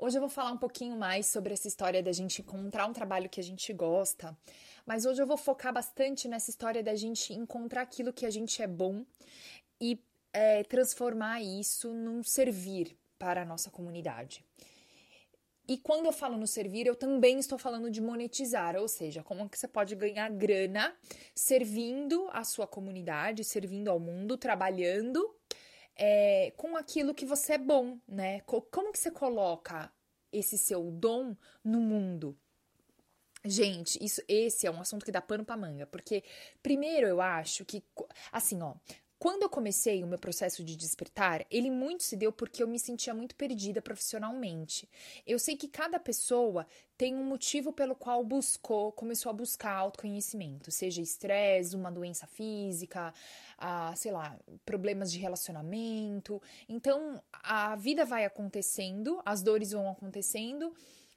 Hoje eu vou falar um pouquinho mais sobre essa história da gente encontrar um trabalho que a gente gosta, mas hoje eu vou focar bastante nessa história da gente encontrar aquilo que a gente é bom e é, transformar isso num servir para a nossa comunidade. E quando eu falo no servir, eu também estou falando de monetizar, ou seja, como que você pode ganhar grana servindo a sua comunidade, servindo ao mundo, trabalhando é, com aquilo que você é bom, né? Como que você coloca esse seu dom no mundo? Gente, isso, esse é um assunto que dá pano pra manga, porque primeiro eu acho que, assim, ó, quando eu comecei o meu processo de despertar, ele muito se deu porque eu me sentia muito perdida profissionalmente. Eu sei que cada pessoa tem um motivo pelo qual buscou, começou a buscar autoconhecimento, seja estresse, uma doença física, a, sei lá, problemas de relacionamento. Então, a vida vai acontecendo, as dores vão acontecendo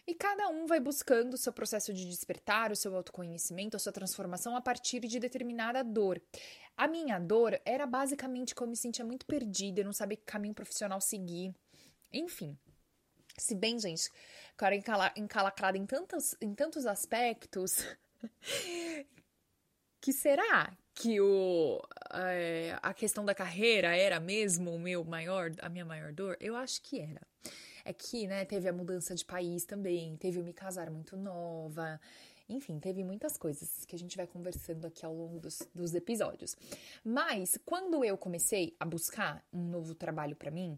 e cada um vai buscando o seu processo de despertar, o seu autoconhecimento, a sua transformação a partir de determinada dor. A minha dor era basicamente que eu me sentia muito perdida, eu não sabia que caminho profissional seguir. Enfim. Se bem, gente, cara encalacrada em tantos, em tantos aspectos, que será que o, é, a questão da carreira era mesmo o meu maior, a minha maior dor? Eu acho que era. É que, né, teve a mudança de país também, teve o me casar muito nova, enfim, teve muitas coisas que a gente vai conversando aqui ao longo dos, dos episódios. Mas quando eu comecei a buscar um novo trabalho para mim,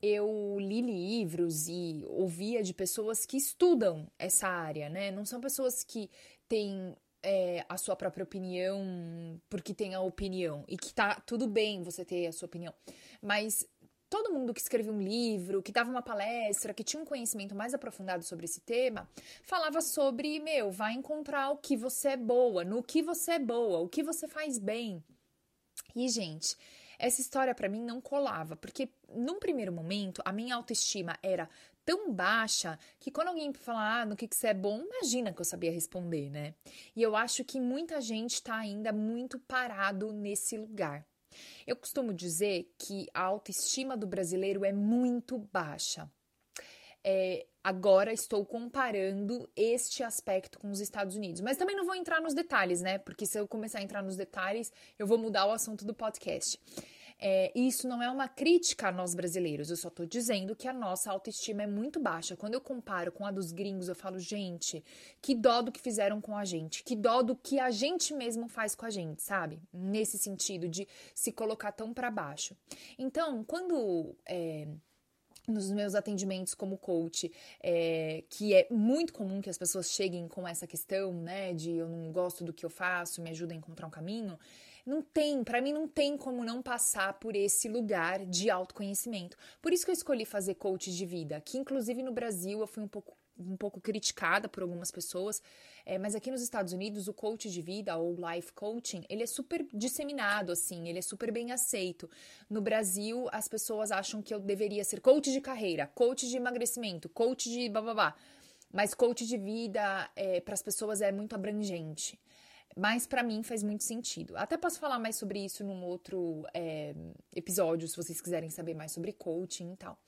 eu li livros e ouvia de pessoas que estudam essa área, né? Não são pessoas que têm é, a sua própria opinião porque tem a opinião e que tá tudo bem você ter a sua opinião, mas todo mundo que escreveu um livro, que dava uma palestra, que tinha um conhecimento mais aprofundado sobre esse tema, falava sobre, meu, vai encontrar o que você é boa, no que você é boa, o que você faz bem. E, gente, essa história para mim não colava, porque num primeiro momento a minha autoestima era tão baixa que quando alguém falar ah, no que, que você é bom, imagina que eu sabia responder, né? E eu acho que muita gente tá ainda muito parado nesse lugar. Eu costumo dizer que a autoestima do brasileiro é muito baixa. É, agora estou comparando este aspecto com os Estados Unidos, mas também não vou entrar nos detalhes, né? Porque se eu começar a entrar nos detalhes, eu vou mudar o assunto do podcast. É, isso não é uma crítica a nós brasileiros, eu só tô dizendo que a nossa autoestima é muito baixa. Quando eu comparo com a dos gringos, eu falo, gente, que dó do que fizeram com a gente, que dó do que a gente mesmo faz com a gente, sabe? Nesse sentido de se colocar tão para baixo. Então, quando. É, nos meus atendimentos como coach, é, que é muito comum que as pessoas cheguem com essa questão, né, de eu não gosto do que eu faço, me ajuda a encontrar um caminho. Não tem, para mim não tem como não passar por esse lugar de autoconhecimento. Por isso que eu escolhi fazer coach de vida, que inclusive no Brasil eu fui um pouco um pouco criticada por algumas pessoas, é, mas aqui nos Estados Unidos o coach de vida ou life coaching ele é super disseminado assim, ele é super bem aceito. No Brasil as pessoas acham que eu deveria ser coach de carreira, coach de emagrecimento, coach de bababá, mas coach de vida é, para as pessoas é muito abrangente mas para mim faz muito sentido. Até posso falar mais sobre isso num outro é, episódio, se vocês quiserem saber mais sobre coaching e tal.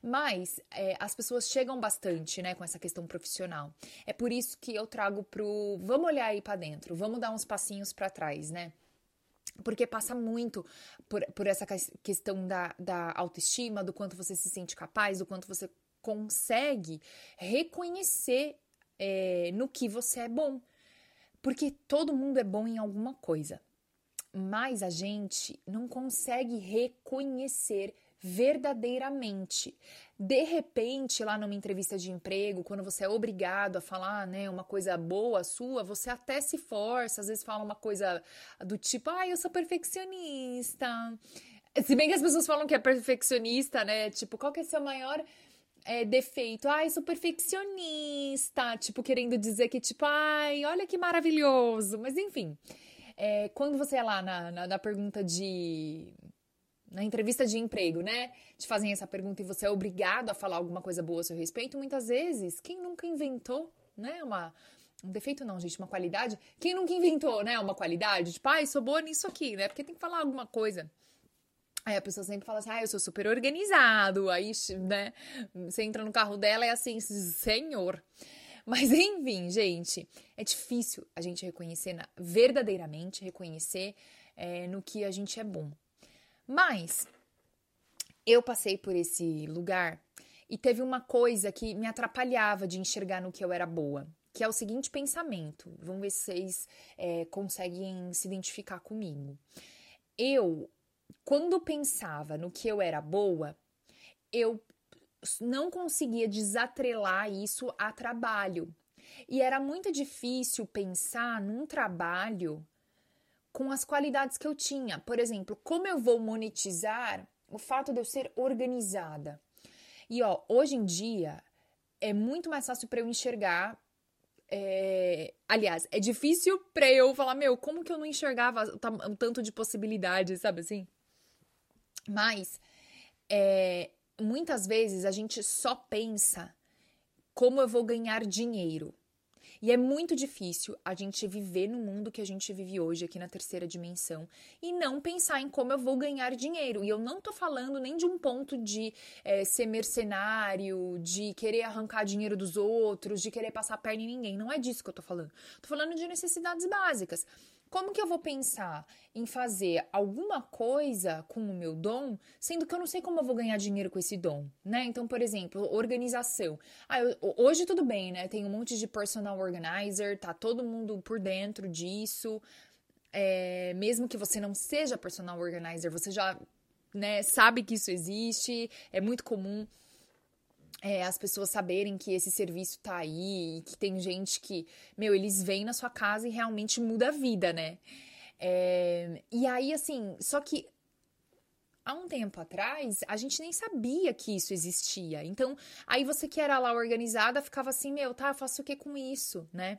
Mas é, as pessoas chegam bastante, né, com essa questão profissional. É por isso que eu trago pro vamos olhar aí para dentro, vamos dar uns passinhos para trás, né? Porque passa muito por, por essa questão da, da autoestima, do quanto você se sente capaz, do quanto você consegue reconhecer é, no que você é bom. Porque todo mundo é bom em alguma coisa, mas a gente não consegue reconhecer verdadeiramente. De repente, lá numa entrevista de emprego, quando você é obrigado a falar, né, uma coisa boa sua, você até se força, às vezes fala uma coisa do tipo, ah, eu sou perfeccionista. Se bem que as pessoas falam que é perfeccionista, né? Tipo, qual que é seu maior é, defeito. Ai, sou perfeccionista. Tipo, querendo dizer que, tipo, ai, olha que maravilhoso. Mas enfim, é, quando você é lá na, na, na pergunta de na entrevista de emprego, né? Te fazem essa pergunta e você é obrigado a falar alguma coisa boa a seu respeito, muitas vezes, quem nunca inventou, né? Uma, um defeito não, gente, uma qualidade. Quem nunca inventou, né? Uma qualidade? Tipo, ai, sou boa nisso aqui, né? Porque tem que falar alguma coisa. Aí a pessoa sempre fala assim, ah, eu sou super organizado. Aí, né, você entra no carro dela e é assim, senhor. Mas enfim, gente, é difícil a gente reconhecer, na, verdadeiramente reconhecer é, no que a gente é bom. Mas eu passei por esse lugar e teve uma coisa que me atrapalhava de enxergar no que eu era boa, que é o seguinte pensamento. Vamos ver se vocês é, conseguem se identificar comigo. Eu, quando pensava no que eu era boa, eu não conseguia desatrelar isso a trabalho. E era muito difícil pensar num trabalho com as qualidades que eu tinha. Por exemplo, como eu vou monetizar o fato de eu ser organizada? E ó, hoje em dia é muito mais fácil para eu enxergar. É... Aliás, é difícil para eu falar, meu, como que eu não enxergava o tanto de possibilidades, sabe assim? Mas é... muitas vezes a gente só pensa como eu vou ganhar dinheiro. E é muito difícil a gente viver no mundo que a gente vive hoje aqui na terceira dimensão e não pensar em como eu vou ganhar dinheiro. E eu não tô falando nem de um ponto de é, ser mercenário, de querer arrancar dinheiro dos outros, de querer passar a perna em ninguém. Não é disso que eu tô falando. Tô falando de necessidades básicas. Como que eu vou pensar em fazer alguma coisa com o meu dom, sendo que eu não sei como eu vou ganhar dinheiro com esse dom, né? Então, por exemplo, organização. Ah, eu, hoje tudo bem, né? Tem um monte de personal organizer, tá todo mundo por dentro disso. É, mesmo que você não seja personal organizer, você já né, sabe que isso existe, é muito comum é, as pessoas saberem que esse serviço tá aí e que tem gente que, meu, eles vêm na sua casa e realmente muda a vida, né? É, e aí, assim, só que há um tempo atrás, a gente nem sabia que isso existia. Então, aí você que era lá organizada ficava assim, meu, tá, faço o que com isso, né?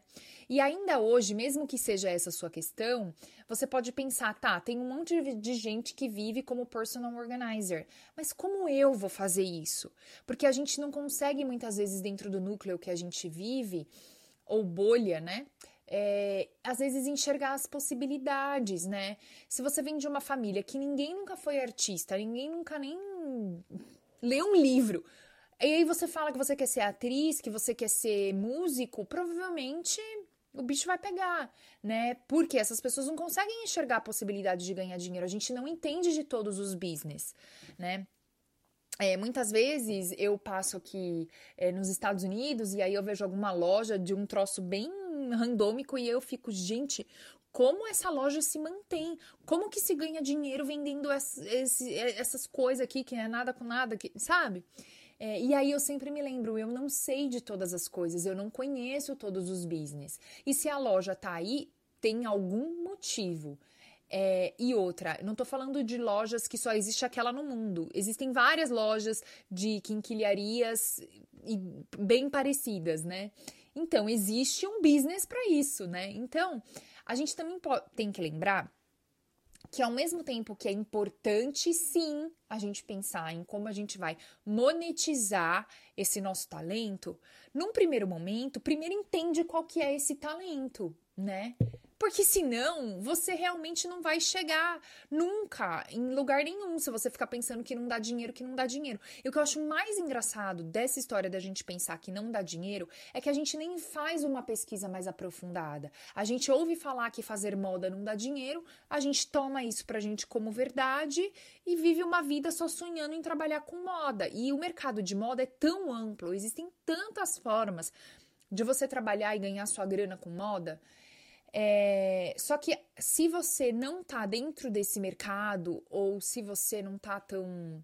E ainda hoje, mesmo que seja essa a sua questão, você pode pensar, tá, tem um monte de gente que vive como personal organizer, mas como eu vou fazer isso? Porque a gente não consegue muitas vezes dentro do núcleo que a gente vive, ou bolha, né? É, às vezes enxergar as possibilidades, né? Se você vem de uma família que ninguém nunca foi artista, ninguém nunca nem leu um livro, e aí você fala que você quer ser atriz, que você quer ser músico, provavelmente o bicho vai pegar, né? Porque essas pessoas não conseguem enxergar a possibilidade de ganhar dinheiro. A gente não entende de todos os business, né? É, muitas vezes eu passo aqui é, nos Estados Unidos e aí eu vejo alguma loja de um troço bem randômico e eu fico, gente, como essa loja se mantém? Como que se ganha dinheiro vendendo esse, esse, essas coisas aqui que é nada com nada, que, sabe? É, e aí eu sempre me lembro, eu não sei de todas as coisas, eu não conheço todos os business. E se a loja tá aí, tem algum motivo. É, e outra, não tô falando de lojas que só existe aquela no mundo. Existem várias lojas de quinquilharias bem parecidas, né? Então, existe um business para isso, né? Então, a gente também tem que lembrar que ao mesmo tempo que é importante sim a gente pensar em como a gente vai monetizar esse nosso talento, num primeiro momento, primeiro entende qual que é esse talento, né? Porque senão você realmente não vai chegar nunca em lugar nenhum se você ficar pensando que não dá dinheiro, que não dá dinheiro. E o que eu acho mais engraçado dessa história da gente pensar que não dá dinheiro é que a gente nem faz uma pesquisa mais aprofundada. A gente ouve falar que fazer moda não dá dinheiro, a gente toma isso pra gente como verdade e vive uma vida só sonhando em trabalhar com moda. E o mercado de moda é tão amplo, existem tantas formas de você trabalhar e ganhar sua grana com moda é, só que se você não tá dentro desse mercado ou se você não tá tão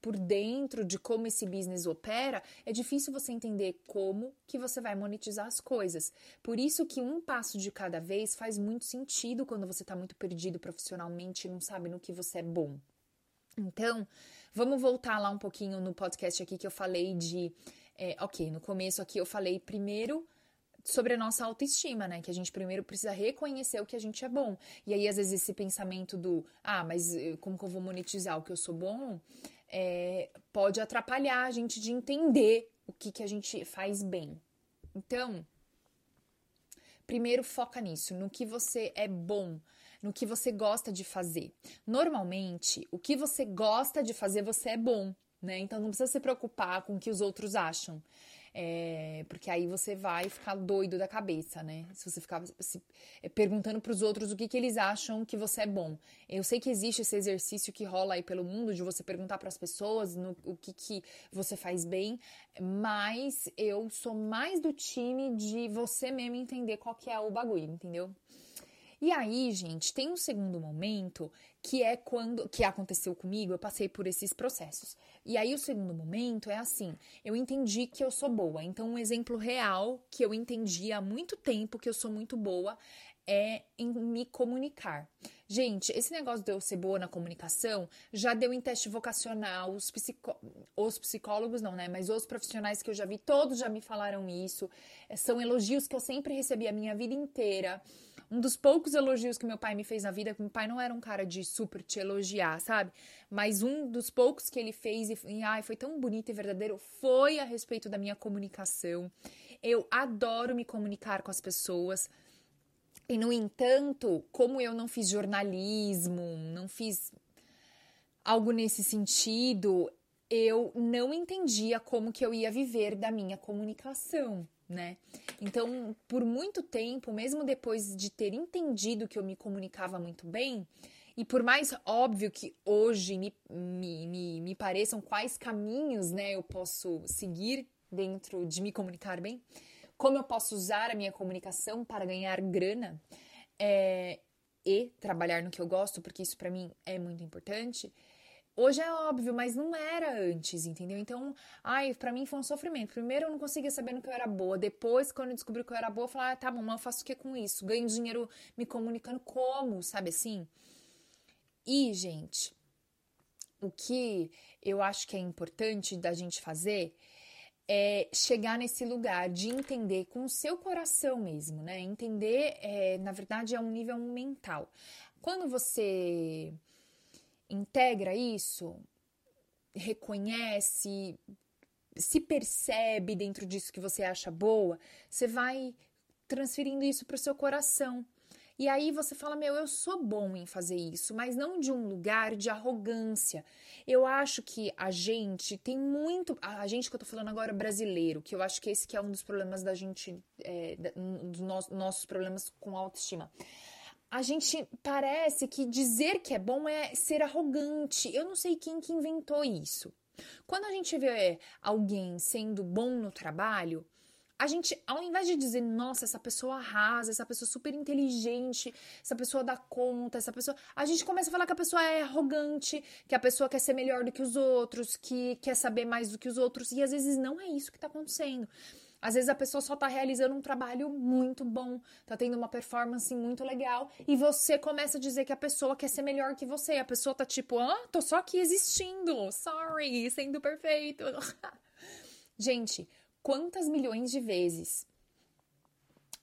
por dentro de como esse business opera, é difícil você entender como que você vai monetizar as coisas. Por isso que um passo de cada vez faz muito sentido quando você está muito perdido profissionalmente e não sabe no que você é bom. Então, Vamos voltar lá um pouquinho no podcast aqui que eu falei de. É, ok, no começo aqui eu falei primeiro sobre a nossa autoestima, né? Que a gente primeiro precisa reconhecer o que a gente é bom. E aí, às vezes, esse pensamento do, ah, mas eh, como que eu vou monetizar o que eu sou bom? É, pode atrapalhar a gente de entender o que, que a gente faz bem. Então, primeiro foca nisso, no que você é bom, no que você gosta de fazer. Normalmente, o que você gosta de fazer, você é bom, né? Então não precisa se preocupar com o que os outros acham. É, porque aí você vai ficar doido da cabeça, né? Se você ficar se, é, perguntando para os outros o que, que eles acham que você é bom. Eu sei que existe esse exercício que rola aí pelo mundo de você perguntar para as pessoas no, o que, que você faz bem, mas eu sou mais do time de você mesmo entender qual que é o bagulho, entendeu? E aí, gente, tem um segundo momento que é quando que aconteceu comigo, eu passei por esses processos. E aí o segundo momento é assim, eu entendi que eu sou boa. Então um exemplo real que eu entendi há muito tempo que eu sou muito boa é em me comunicar. Gente, esse negócio de eu ser boa na comunicação já deu em teste vocacional. Os, psicó os psicólogos não, né? Mas os profissionais que eu já vi, todos já me falaram isso. São elogios que eu sempre recebi a minha vida inteira. Um dos poucos elogios que meu pai me fez na vida, que meu pai não era um cara de super te elogiar, sabe? Mas um dos poucos que ele fez e, e ai, foi tão bonito e verdadeiro foi a respeito da minha comunicação. Eu adoro me comunicar com as pessoas. E no entanto, como eu não fiz jornalismo, não fiz algo nesse sentido, eu não entendia como que eu ia viver da minha comunicação né? Então, por muito tempo, mesmo depois de ter entendido que eu me comunicava muito bem, e por mais óbvio que hoje me, me, me, me pareçam quais caminhos né, eu posso seguir dentro de me comunicar bem, como eu posso usar a minha comunicação para ganhar grana é, e trabalhar no que eu gosto, porque isso para mim é muito importante. Hoje é óbvio, mas não era antes, entendeu? Então, ai, para mim foi um sofrimento. Primeiro eu não conseguia saber no que eu era boa. Depois, quando eu descobri que eu era boa, eu falei, ah, tá mas eu faço o que com isso? Ganho dinheiro me comunicando como, sabe assim? E, gente, o que eu acho que é importante da gente fazer é chegar nesse lugar de entender com o seu coração mesmo, né? Entender, é, na verdade, é um nível mental. Quando você integra isso, reconhece, se percebe dentro disso que você acha boa, você vai transferindo isso para o seu coração. E aí você fala: Meu, eu sou bom em fazer isso, mas não de um lugar de arrogância. Eu acho que a gente tem muito. A gente que eu tô falando agora brasileiro, que eu acho que esse que é um dos problemas da gente, é, dos nossos problemas com autoestima a gente parece que dizer que é bom é ser arrogante. Eu não sei quem que inventou isso. Quando a gente vê alguém sendo bom no trabalho, a gente, ao invés de dizer, nossa, essa pessoa arrasa, essa pessoa super inteligente, essa pessoa dá conta, essa pessoa. A gente começa a falar que a pessoa é arrogante, que a pessoa quer ser melhor do que os outros, que quer saber mais do que os outros. E às vezes não é isso que está acontecendo. Às vezes a pessoa só está realizando um trabalho muito bom, está tendo uma performance muito legal e você começa a dizer que a pessoa quer ser melhor que você. A pessoa tá tipo, ah, tô só aqui existindo, sorry, sendo perfeito. gente, quantas milhões de vezes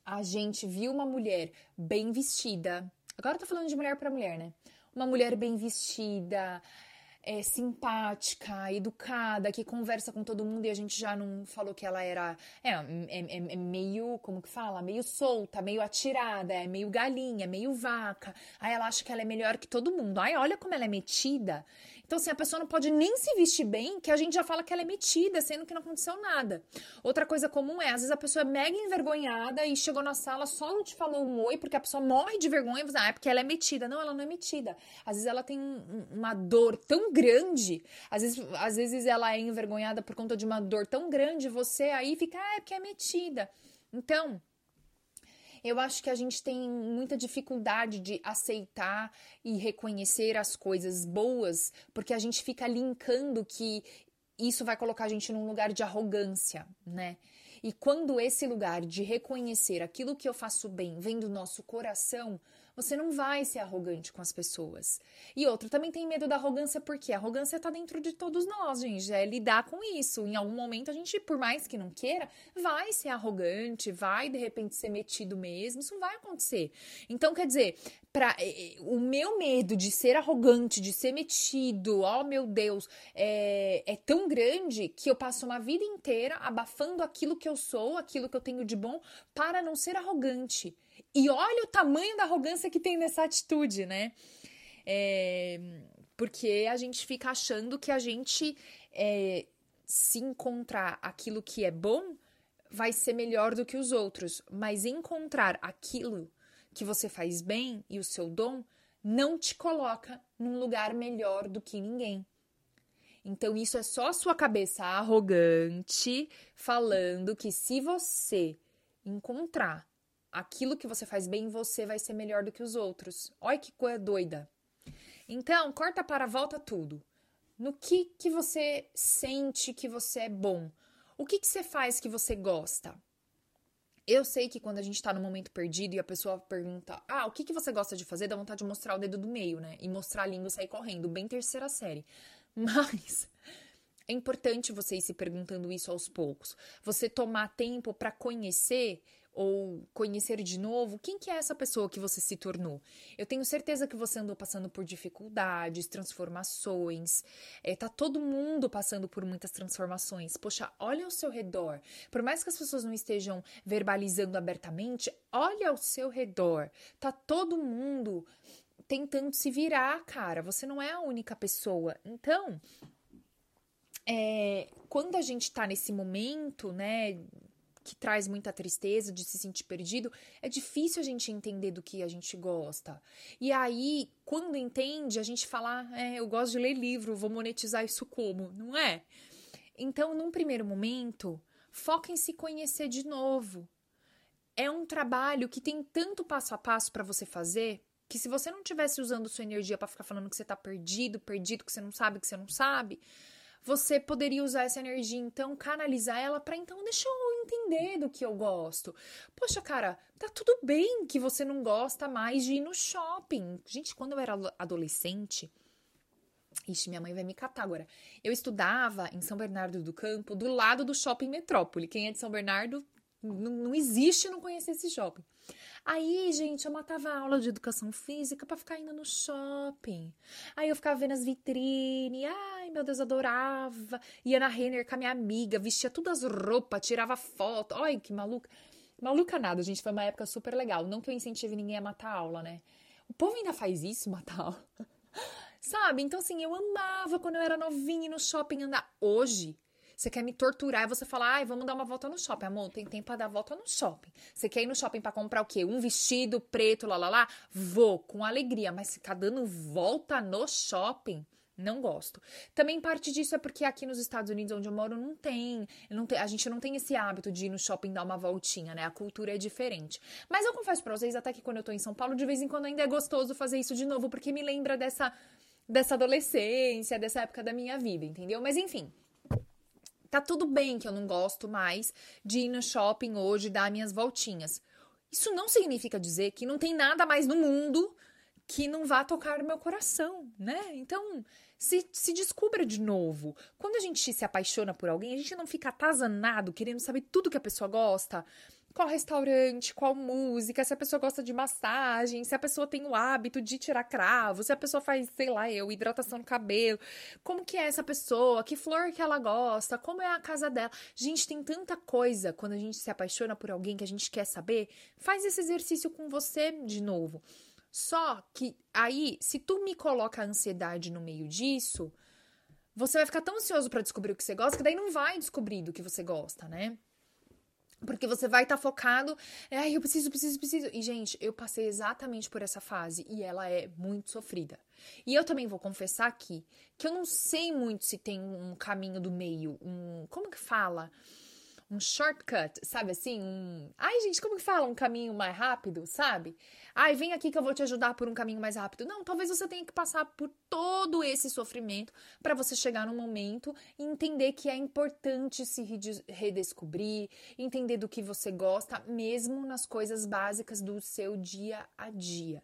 a gente viu uma mulher bem vestida? Agora eu tô falando de mulher para mulher, né? Uma mulher bem vestida, é, simpática, educada, que conversa com todo mundo e a gente já não falou que ela era. É, é, é, meio. Como que fala? Meio solta, meio atirada, é meio galinha, meio vaca. Aí ela acha que ela é melhor que todo mundo. Ai, olha como ela é metida. Então, assim, a pessoa não pode nem se vestir bem, que a gente já fala que ela é metida, sendo que não aconteceu nada. Outra coisa comum é, às vezes a pessoa é mega envergonhada e chegou na sala, só não te falou um oi, porque a pessoa morre de vergonha e você, ah, é porque ela é metida. Não, ela não é metida. Às vezes ela tem uma dor tão grande, às vezes, às vezes ela é envergonhada por conta de uma dor tão grande, você aí fica, ah, é porque é metida. Então, eu acho que a gente tem muita dificuldade de aceitar e reconhecer as coisas boas, porque a gente fica linkando que isso vai colocar a gente num lugar de arrogância, né? E quando esse lugar de reconhecer aquilo que eu faço bem vem do nosso coração, você não vai ser arrogante com as pessoas. E outro, também tem medo da arrogância, porque a arrogância tá dentro de todos nós, gente. É lidar com isso. Em algum momento a gente, por mais que não queira, vai ser arrogante, vai de repente ser metido mesmo. Isso vai acontecer. Então, quer dizer, pra, o meu medo de ser arrogante, de ser metido, oh meu Deus, é, é tão grande que eu passo uma vida inteira abafando aquilo que eu sou, aquilo que eu tenho de bom, para não ser arrogante. E olha o tamanho da arrogância que tem nessa atitude, né? É, porque a gente fica achando que a gente é, se encontrar aquilo que é bom vai ser melhor do que os outros, mas encontrar aquilo que você faz bem e o seu dom não te coloca num lugar melhor do que ninguém. Então, isso é só a sua cabeça arrogante falando que se você encontrar aquilo que você faz bem, você vai ser melhor do que os outros. Olha que coisa doida. Então, corta para volta tudo. No que que você sente que você é bom? O que que você faz que você gosta? Eu sei que quando a gente tá num momento perdido e a pessoa pergunta: Ah, o que, que você gosta de fazer? Dá vontade de mostrar o dedo do meio, né? E mostrar a língua e sair correndo, bem terceira série. Mas é importante você ir se perguntando isso aos poucos. Você tomar tempo para conhecer ou conhecer de novo quem que é essa pessoa que você se tornou. Eu tenho certeza que você andou passando por dificuldades, transformações. É, tá todo mundo passando por muitas transformações. Poxa, olha ao seu redor. Por mais que as pessoas não estejam verbalizando abertamente, olha ao seu redor. Tá todo mundo tentando se virar, cara. Você não é a única pessoa. Então, é, quando a gente tá nesse momento, né, que traz muita tristeza, de se sentir perdido, é difícil a gente entender do que a gente gosta. E aí, quando entende, a gente fala, ah, é, eu gosto de ler livro, vou monetizar isso como? Não é? Então, num primeiro momento, foca em se conhecer de novo. É um trabalho que tem tanto passo a passo para você fazer que se você não tivesse usando sua energia para ficar falando que você tá perdido, perdido, que você não sabe, que você não sabe, você poderia usar essa energia, então, canalizar ela para então, deixa eu entender do que eu gosto. Poxa, cara, tá tudo bem que você não gosta mais de ir no shopping. Gente, quando eu era adolescente, Ixi, minha mãe vai me catar agora. Eu estudava em São Bernardo do Campo, do lado do shopping Metrópole. Quem é de São Bernardo não existe não conhecer esse shopping. Aí, gente, eu matava a aula de educação física para ficar indo no shopping. Aí eu ficava vendo as vitrines. Ai, meu Deus, adorava. Ia na Renner com a minha amiga, vestia todas as roupas, tirava foto. Ai, que maluca. Maluca nada, gente. Foi uma época super legal. Não que eu incentive ninguém a matar aula, né? O povo ainda faz isso, matar aula. Sabe? Então, assim, eu amava quando eu era novinha no shopping andar. Hoje, você quer me torturar e você fala, ai, vamos dar uma volta no shopping. Amor, tem tempo pra dar volta no shopping. Você quer ir no shopping para comprar o quê? Um vestido preto, lá, lá, lá? Vou, com alegria. Mas ficar dando volta no shopping... Não gosto. Também parte disso é porque aqui nos Estados Unidos, onde eu moro, não tem, não tem, A gente não tem esse hábito de ir no shopping dar uma voltinha, né? A cultura é diferente. Mas eu confesso pra vocês, até que quando eu tô em São Paulo, de vez em quando ainda é gostoso fazer isso de novo, porque me lembra dessa, dessa adolescência, dessa época da minha vida, entendeu? Mas enfim, Tá tudo bem que eu não gosto mais de ir no shopping hoje dar minhas voltinhas. Isso não significa dizer que não tem nada mais no mundo que não vá tocar meu coração, né? Então, se, se descubra de novo. Quando a gente se apaixona por alguém, a gente não fica atazanado querendo saber tudo que a pessoa gosta qual restaurante, qual música, se a pessoa gosta de massagem, se a pessoa tem o hábito de tirar cravo, se a pessoa faz, sei lá, eu, hidratação no cabelo, como que é essa pessoa, que flor que ela gosta, como é a casa dela. Gente, tem tanta coisa quando a gente se apaixona por alguém que a gente quer saber. Faz esse exercício com você de novo. Só que aí, se tu me coloca a ansiedade no meio disso, você vai ficar tão ansioso para descobrir o que você gosta que daí não vai descobrir do que você gosta, né? Porque você vai estar tá focado, ai, eu preciso, preciso, preciso. E, gente, eu passei exatamente por essa fase e ela é muito sofrida. E eu também vou confessar aqui que eu não sei muito se tem um caminho do meio, um. Como que fala? Um shortcut, sabe assim? Um... Ai, gente, como que fala? Um caminho mais rápido, sabe? Ai, vem aqui que eu vou te ajudar por um caminho mais rápido. Não, talvez você tenha que passar por todo esse sofrimento para você chegar num momento e entender que é importante se redescobrir, entender do que você gosta, mesmo nas coisas básicas do seu dia a dia.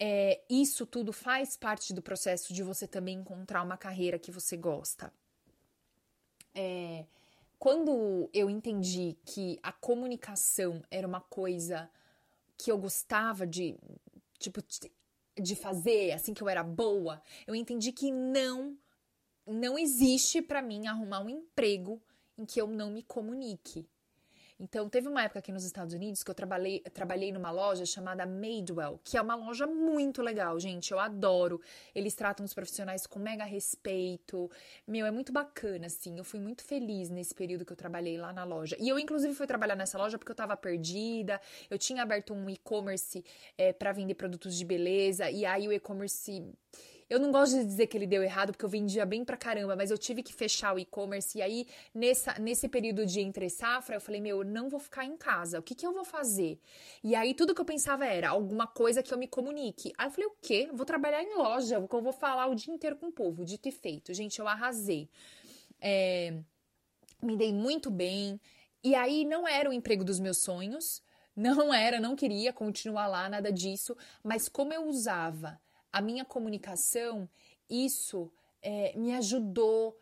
é, isso tudo faz parte do processo de você também encontrar uma carreira que você gosta. É, quando eu entendi que a comunicação era uma coisa que eu gostava de, tipo, de fazer, assim que eu era boa, eu entendi que não não existe para mim arrumar um emprego em que eu não me comunique. Então, teve uma época aqui nos Estados Unidos que eu trabalhei, trabalhei numa loja chamada Madewell, que é uma loja muito legal, gente. Eu adoro. Eles tratam os profissionais com mega respeito. Meu, é muito bacana, assim. Eu fui muito feliz nesse período que eu trabalhei lá na loja. E eu, inclusive, fui trabalhar nessa loja porque eu tava perdida. Eu tinha aberto um e-commerce é, para vender produtos de beleza. E aí o e-commerce eu não gosto de dizer que ele deu errado, porque eu vendia bem pra caramba, mas eu tive que fechar o e-commerce. E aí, nessa, nesse período de entre safra, eu falei, meu, eu não vou ficar em casa. O que, que eu vou fazer? E aí, tudo que eu pensava era alguma coisa que eu me comunique. Aí eu falei, o quê? Vou trabalhar em loja, eu vou falar o dia inteiro com o povo. Dito e feito. Gente, eu arrasei. É, me dei muito bem. E aí, não era o emprego dos meus sonhos. Não era, não queria continuar lá, nada disso. Mas como eu usava a minha comunicação, isso é, me ajudou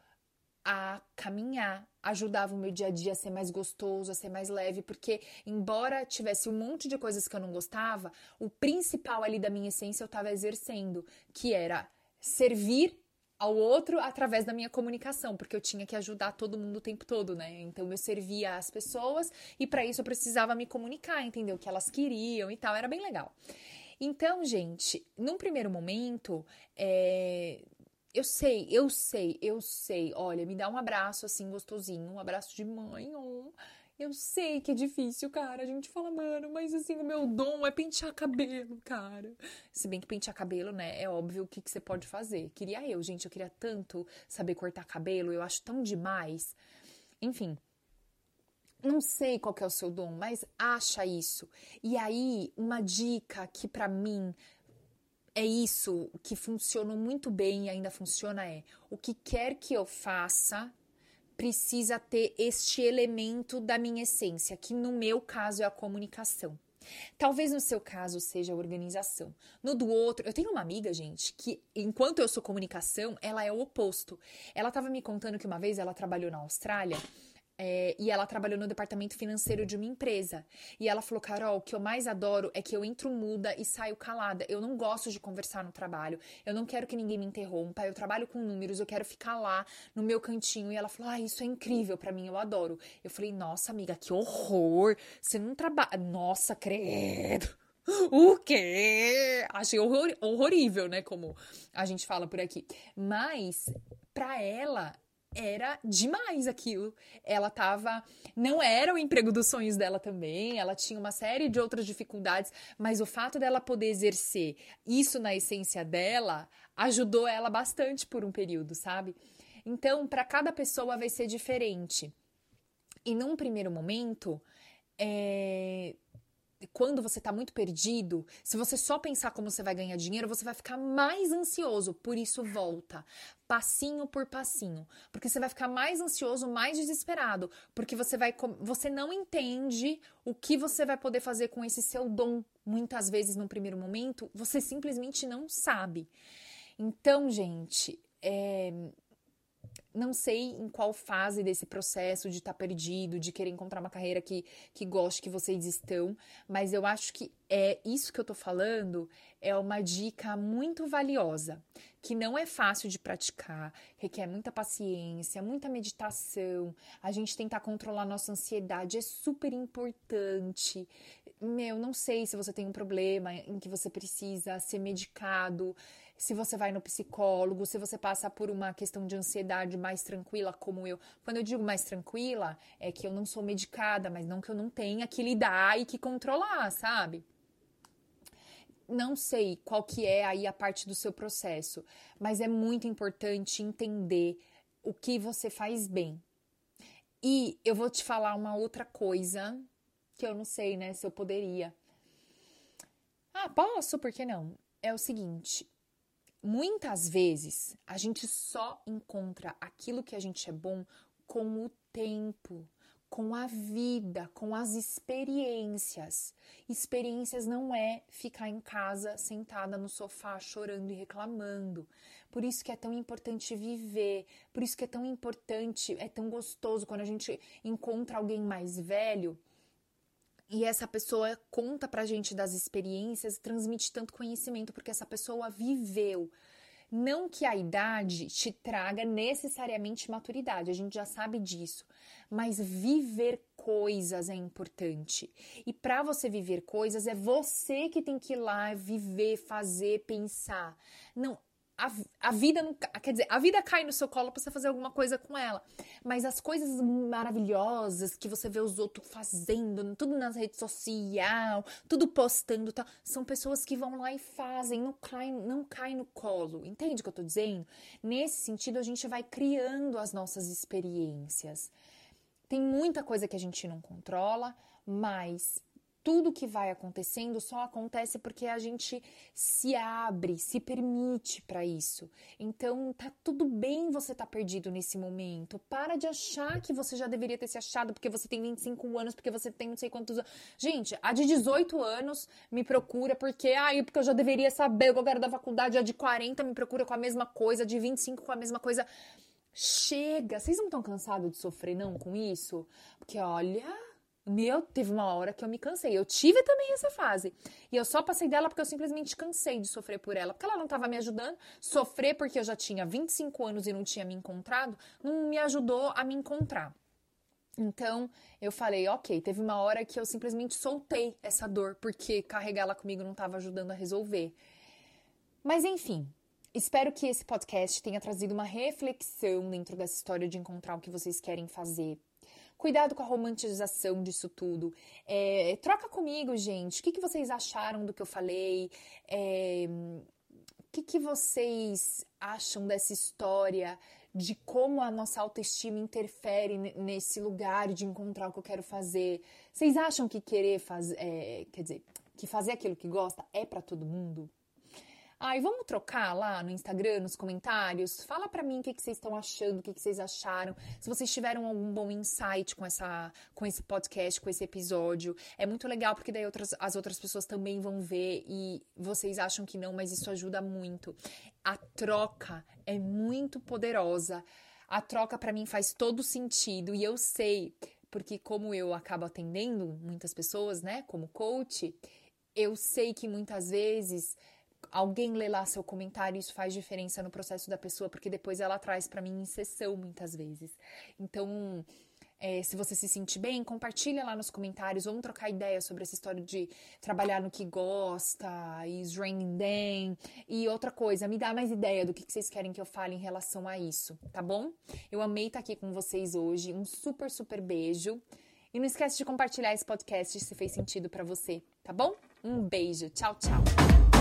a caminhar, ajudava o meu dia a dia a ser mais gostoso, a ser mais leve, porque embora tivesse um monte de coisas que eu não gostava, o principal ali da minha essência eu estava exercendo, que era servir ao outro através da minha comunicação, porque eu tinha que ajudar todo mundo o tempo todo, né? Então eu servia as pessoas e para isso eu precisava me comunicar, entender o que elas queriam e tal, era bem legal. Então, gente, num primeiro momento, é, eu sei, eu sei, eu sei. Olha, me dá um abraço assim gostosinho, um abraço de mãe. Eu sei que é difícil, cara. A gente fala, mano, mas assim, o meu dom é pentear cabelo, cara. Se bem que pentear cabelo, né, é óbvio o que, que você pode fazer. Queria eu, gente, eu queria tanto saber cortar cabelo, eu acho tão demais. Enfim, não sei qual é o seu dom, mas acha isso. E aí, uma dica que para mim é isso que funcionou muito bem e ainda funciona é: o que quer que eu faça precisa ter este elemento da minha essência, que no meu caso é a comunicação. Talvez no seu caso seja a organização. No do outro, eu tenho uma amiga, gente, que enquanto eu sou comunicação, ela é o oposto. Ela estava me contando que uma vez ela trabalhou na Austrália é, e ela trabalhou no departamento financeiro de uma empresa. E ela falou: Carol, o que eu mais adoro é que eu entro muda e saio calada. Eu não gosto de conversar no trabalho. Eu não quero que ninguém me interrompa. Eu trabalho com números, eu quero ficar lá no meu cantinho. E ela falou: Ah, isso é incrível para mim, eu adoro. Eu falei: Nossa, amiga, que horror! Você não trabalha. Nossa, credo! O quê? Achei horror, horrorível, né? Como a gente fala por aqui. Mas, para ela, era demais aquilo. Ela tava. Não era o emprego dos sonhos dela também, ela tinha uma série de outras dificuldades, mas o fato dela poder exercer isso na essência dela ajudou ela bastante por um período, sabe? Então, para cada pessoa vai ser diferente. E num primeiro momento, é, quando você está muito perdido, se você só pensar como você vai ganhar dinheiro, você vai ficar mais ansioso. Por isso, volta, passinho por passinho, porque você vai ficar mais ansioso, mais desesperado, porque você vai, você não entende o que você vai poder fazer com esse seu dom. Muitas vezes, no primeiro momento, você simplesmente não sabe. Então, gente, é, não sei em qual fase desse processo de estar tá perdido, de querer encontrar uma carreira que, que goste que vocês estão, mas eu acho que é isso que eu tô falando é uma dica muito valiosa, que não é fácil de praticar, requer muita paciência, muita meditação, a gente tentar controlar nossa ansiedade é super importante. Meu, não sei se você tem um problema em que você precisa ser medicado se você vai no psicólogo, se você passa por uma questão de ansiedade mais tranquila, como eu. Quando eu digo mais tranquila, é que eu não sou medicada, mas não que eu não tenha que lidar e que controlar, sabe? Não sei qual que é aí a parte do seu processo, mas é muito importante entender o que você faz bem. E eu vou te falar uma outra coisa que eu não sei, né, se eu poderia. Ah, posso, por que não? É o seguinte, Muitas vezes a gente só encontra aquilo que a gente é bom com o tempo, com a vida, com as experiências. Experiências não é ficar em casa sentada no sofá chorando e reclamando. Por isso que é tão importante viver, por isso que é tão importante, é tão gostoso quando a gente encontra alguém mais velho e essa pessoa conta pra gente das experiências, transmite tanto conhecimento porque essa pessoa viveu. Não que a idade te traga necessariamente maturidade, a gente já sabe disso, mas viver coisas é importante. E para você viver coisas, é você que tem que ir lá viver, fazer, pensar. Não, a, a vida não, quer dizer, a vida cai no seu colo para você fazer alguma coisa com ela. Mas as coisas maravilhosas que você vê os outros fazendo, tudo nas redes sociais, tudo postando, tal, são pessoas que vão lá e fazem, não cai, não cai no colo. Entende o que eu tô dizendo? Nesse sentido, a gente vai criando as nossas experiências. Tem muita coisa que a gente não controla, mas tudo que vai acontecendo só acontece porque a gente se abre, se permite para isso. Então, tá tudo bem você tá perdido nesse momento. Para de achar que você já deveria ter se achado porque você tem 25 anos, porque você tem não sei quantos anos. Gente, a de 18 anos me procura porque, ai, porque eu já deveria saber eu quero da faculdade. A de 40 me procura com a mesma coisa, a de 25 com a mesma coisa. Chega! Vocês não estão cansados de sofrer, não, com isso? Porque, olha meu, teve uma hora que eu me cansei. Eu tive também essa fase. E eu só passei dela porque eu simplesmente cansei de sofrer por ela. Porque ela não estava me ajudando. Sofrer porque eu já tinha 25 anos e não tinha me encontrado, não me ajudou a me encontrar. Então, eu falei, ok, teve uma hora que eu simplesmente soltei essa dor, porque carregar ela comigo não estava ajudando a resolver. Mas enfim, espero que esse podcast tenha trazido uma reflexão dentro dessa história de encontrar o que vocês querem fazer Cuidado com a romantização disso tudo. É, troca comigo, gente. O que, que vocês acharam do que eu falei? É, o que, que vocês acham dessa história? De como a nossa autoestima interfere nesse lugar de encontrar o que eu quero fazer. Vocês acham que querer fazer, é, quer dizer, que fazer aquilo que gosta é para todo mundo? Ai, vamos trocar lá no Instagram, nos comentários? Fala para mim o que, que vocês estão achando, o que, que vocês acharam. Se vocês tiveram algum bom insight com, essa, com esse podcast, com esse episódio. É muito legal, porque daí outras, as outras pessoas também vão ver e vocês acham que não, mas isso ajuda muito. A troca é muito poderosa. A troca para mim faz todo sentido e eu sei, porque como eu acabo atendendo muitas pessoas, né, como coach, eu sei que muitas vezes alguém lê lá seu comentário, isso faz diferença no processo da pessoa, porque depois ela traz para mim em sessão muitas vezes. Então, é, se você se sentir bem, compartilha lá nos comentários, vamos trocar ideia sobre essa história de trabalhar no que gosta, e raining them. E outra coisa, me dá mais ideia do que vocês querem que eu fale em relação a isso, tá bom? Eu amei estar aqui com vocês hoje, um super, super beijo. E não esquece de compartilhar esse podcast se fez sentido para você, tá bom? Um beijo, tchau, tchau.